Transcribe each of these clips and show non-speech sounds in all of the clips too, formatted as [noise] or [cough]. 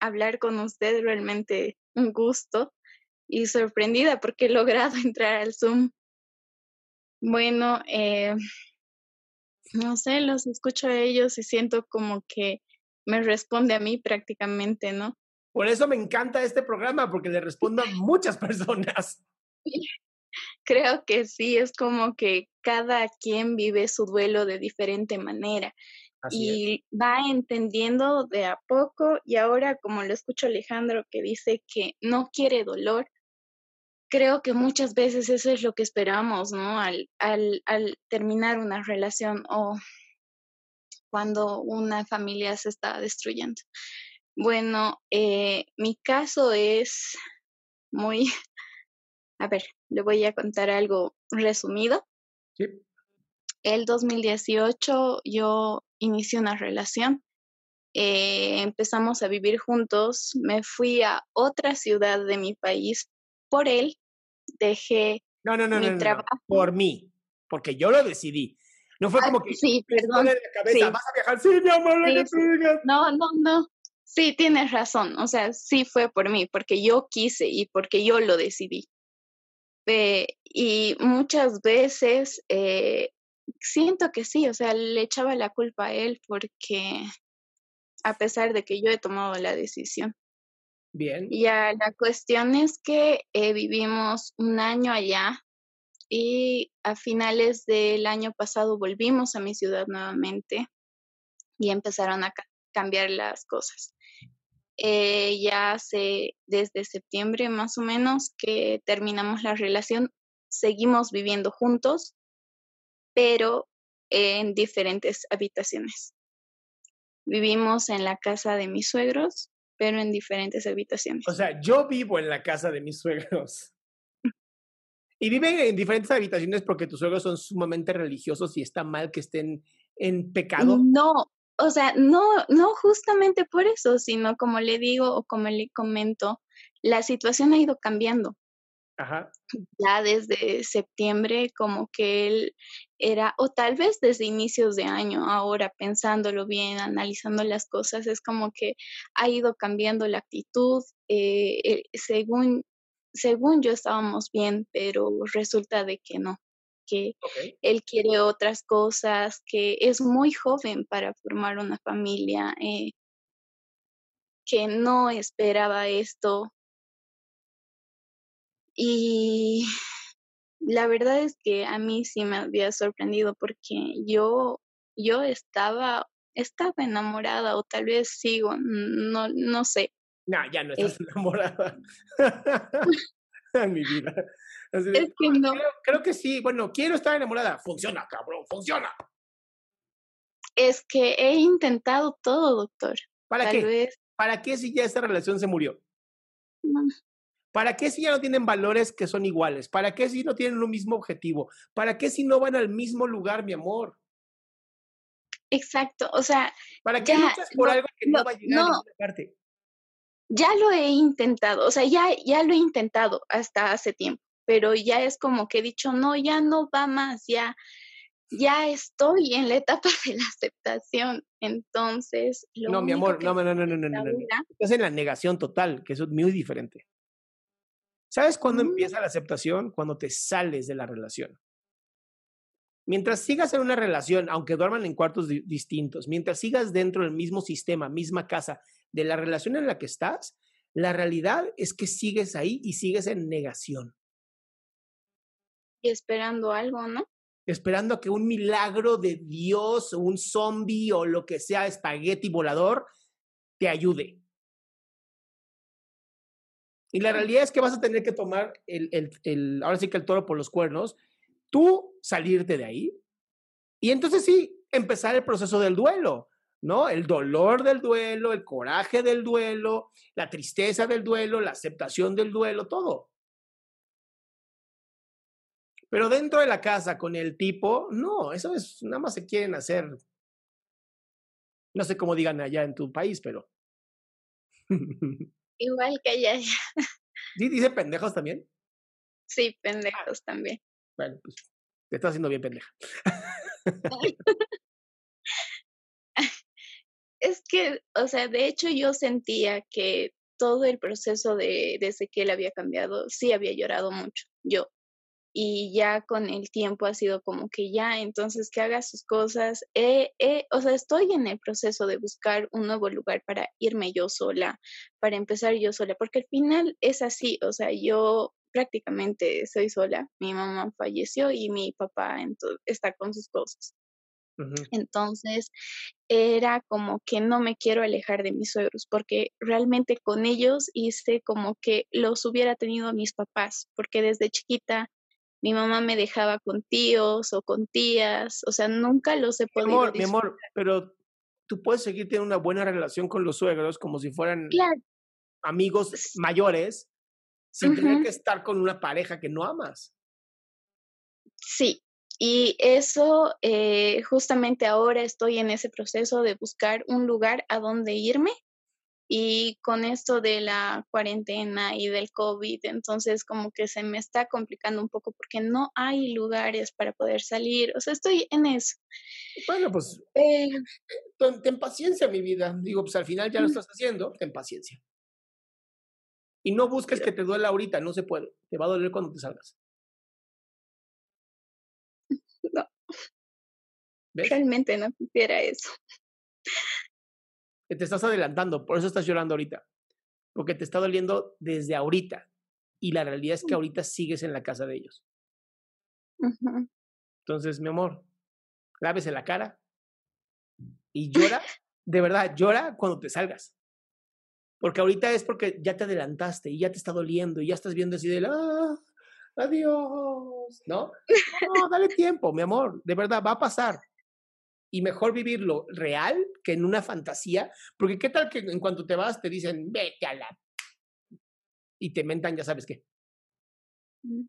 hablar con usted. Realmente un gusto y sorprendida porque he logrado [laughs] entrar al Zoom. Bueno, eh, no sé, los escucho a ellos y siento como que me responde a mí prácticamente, ¿no? Por eso me encanta este programa, porque le respondo a [laughs] muchas personas. Creo que sí, es como que cada quien vive su duelo de diferente manera Así y va entendiendo de a poco y ahora como lo escucho Alejandro que dice que no quiere dolor, creo que muchas veces eso es lo que esperamos, ¿no? Al, al, al terminar una relación o cuando una familia se está destruyendo. Bueno, eh, mi caso es muy, [laughs] a ver, le voy a contar algo resumido. Sí. El 2018 yo inicié una relación, eh, empezamos a vivir juntos, me fui a otra ciudad de mi país por él, dejé No, no, no, mi no, no, no, trabajo. por mí, porque yo lo decidí. No fue Ah, como que sí, perdón. la cabeza, sí. vas a viajar, sí, mi amor, Sí, sí. No, no, no. Sí, tienes razón. O sea, sí fue por mí, porque yo quise y porque yo lo decidí. Eh, y muchas veces eh, siento que sí, o sea, le echaba la culpa a él porque a pesar de que yo he tomado la decisión. Bien. Ya la cuestión es que eh, vivimos un año allá y a finales del año pasado volvimos a mi ciudad nuevamente y empezaron a ca- cambiar las cosas. Eh, ya hace desde septiembre más o menos que terminamos la relación, seguimos viviendo juntos, pero en diferentes habitaciones. Vivimos en la casa de mis suegros, pero en diferentes habitaciones. O sea, yo vivo en la casa de mis suegros. Y viven en diferentes habitaciones porque tus suegros son sumamente religiosos y está mal que estén en pecado. No, o sea, no, no justamente por eso, sino como le digo o como le comento, la situación ha ido cambiando. Ajá. Ya desde septiembre, como que él era, o tal vez desde inicios de año, ahora pensándolo bien, analizando las cosas, es como que ha ido cambiando la actitud. eh, eh, según, según yo estábamos bien, pero resulta de que no, que él quiere otras cosas, que es muy joven para formar una familia, eh, que no esperaba esto. Y la verdad es que a mí sí me había sorprendido porque yo, yo estaba, estaba enamorada o tal vez sigo, no, no sé. No, ya no estás [laughs] enamorada. [laughs] en mi vida. es que no. creo, que sí, bueno, quiero estar enamorada. Funciona, cabrón, funciona. Es que he intentado todo, doctor. ¿Para qué? ¿Para qué si ya esta relación se murió? ¿Para qué si ya no tienen valores que son iguales? ¿Para qué si no tienen un mismo objetivo? ¿Para qué si no van al mismo lugar, mi amor? Exacto, o sea. ¿Para qué luchas por algo que no, va a llegar a ninguna parte? Ya lo he intentado, o sea, ya, ya lo he intentado hasta hace tiempo, pero ya es como que he dicho, no, ya no va más, ya, ya estoy en la etapa [laughs] de la aceptación. Entonces, no, mi amor, no, no, no, no, no, no, no. Estás en la negación total, que eso es muy diferente. ¿Sabes cuándo mm. empieza la aceptación? Cuando te sales de la relación. Mientras sigas en una relación, aunque duerman en cuartos distintos, mientras sigas dentro del mismo sistema, misma casa, de la relación en la que estás, la realidad es que sigues ahí y sigues en negación. Y esperando algo, ¿no? Esperando a que un milagro de Dios, o un zombie o lo que sea, espagueti volador, te ayude. Y la realidad es que vas a tener que tomar el, el, el, ahora sí que el toro por los cuernos tú salirte de ahí y entonces sí, empezar el proceso del duelo, ¿no? El dolor del duelo, el coraje del duelo, la tristeza del duelo, la aceptación del duelo, todo. Pero dentro de la casa con el tipo, no, eso es, nada más se quieren hacer. No sé cómo digan allá en tu país, pero. [laughs] Igual que. ¿Sí dice pendejos también? Sí, pendejos también. Bueno, pues te estás haciendo bien pendeja. es que, o sea, de hecho yo sentía que todo el proceso de desde que él había cambiado, sí había llorado mucho, yo. Y ya con el tiempo ha sido como que ya, entonces que haga sus cosas. Eh, eh, o sea, estoy en el proceso de buscar un nuevo lugar para irme yo sola, para empezar yo sola, porque al final es así, o sea, yo prácticamente soy sola. Mi mamá falleció y mi papá está con sus cosas. Entonces, era como que no me quiero alejar de mis suegros, porque realmente con ellos hice como que los hubiera tenido mis papás, porque desde chiquita mi mamá me dejaba con tíos o con tías, o sea, nunca los he podido. Mi amor, mi amor, pero tú puedes seguir teniendo una buena relación con los suegros como si fueran amigos mayores sin tener que estar con una pareja que no amas. Sí, y eso eh, justamente ahora estoy en ese proceso de buscar un lugar a donde irme y con esto de la cuarentena y del COVID, entonces como que se me está complicando un poco porque no hay lugares para poder salir, o sea, estoy en eso. Bueno, pues eh, ten, paciencia, mi vida. Digo, pues al final ya lo estás haciendo, ten paciencia. Y no busques que te duela ahorita, no se puede. Te va a doler cuando te salgas. [laughs] No. Realmente no quisiera eso. Te estás adelantando, por eso estás llorando ahorita. Porque te está doliendo desde ahorita. Y la realidad es que ahorita sigues en la casa de ellos. Entonces, mi amor, lávese la cara y llora, de verdad, llora cuando te salgas. Porque ahorita es porque ya te adelantaste y ya te está doliendo y ya estás viendo así de, ah, adiós, ¿no? [laughs] No, dale tiempo, mi amor, de verdad, va a pasar. Y mejor vivirlo real que en una fantasía, porque qué tal que en cuanto te vas te dicen, vete a la... Y te mentan, ya sabes qué. Mm.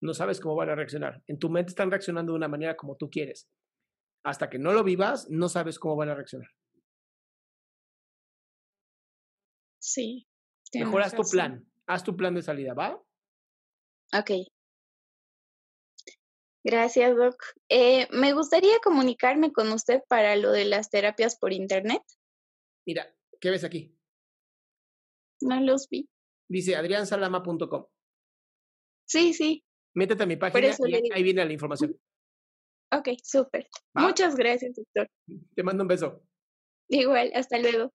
No sabes cómo van a reaccionar. En tu mente están reaccionando de una manera como tú quieres. Hasta que no lo vivas, no sabes cómo van a reaccionar. Sí. Mejor haz tu plan, haz tu plan de salida, ¿va? Ok. Gracias, Doc. Eh, me gustaría comunicarme con usted para lo de las terapias por Internet. Mira, ¿qué ves aquí? No los vi. Dice adriansalama.com. Sí, sí. Métete a mi página y ahí viene la información. Ok, súper. Muchas gracias, doctor. Te mando un beso. Igual, hasta luego.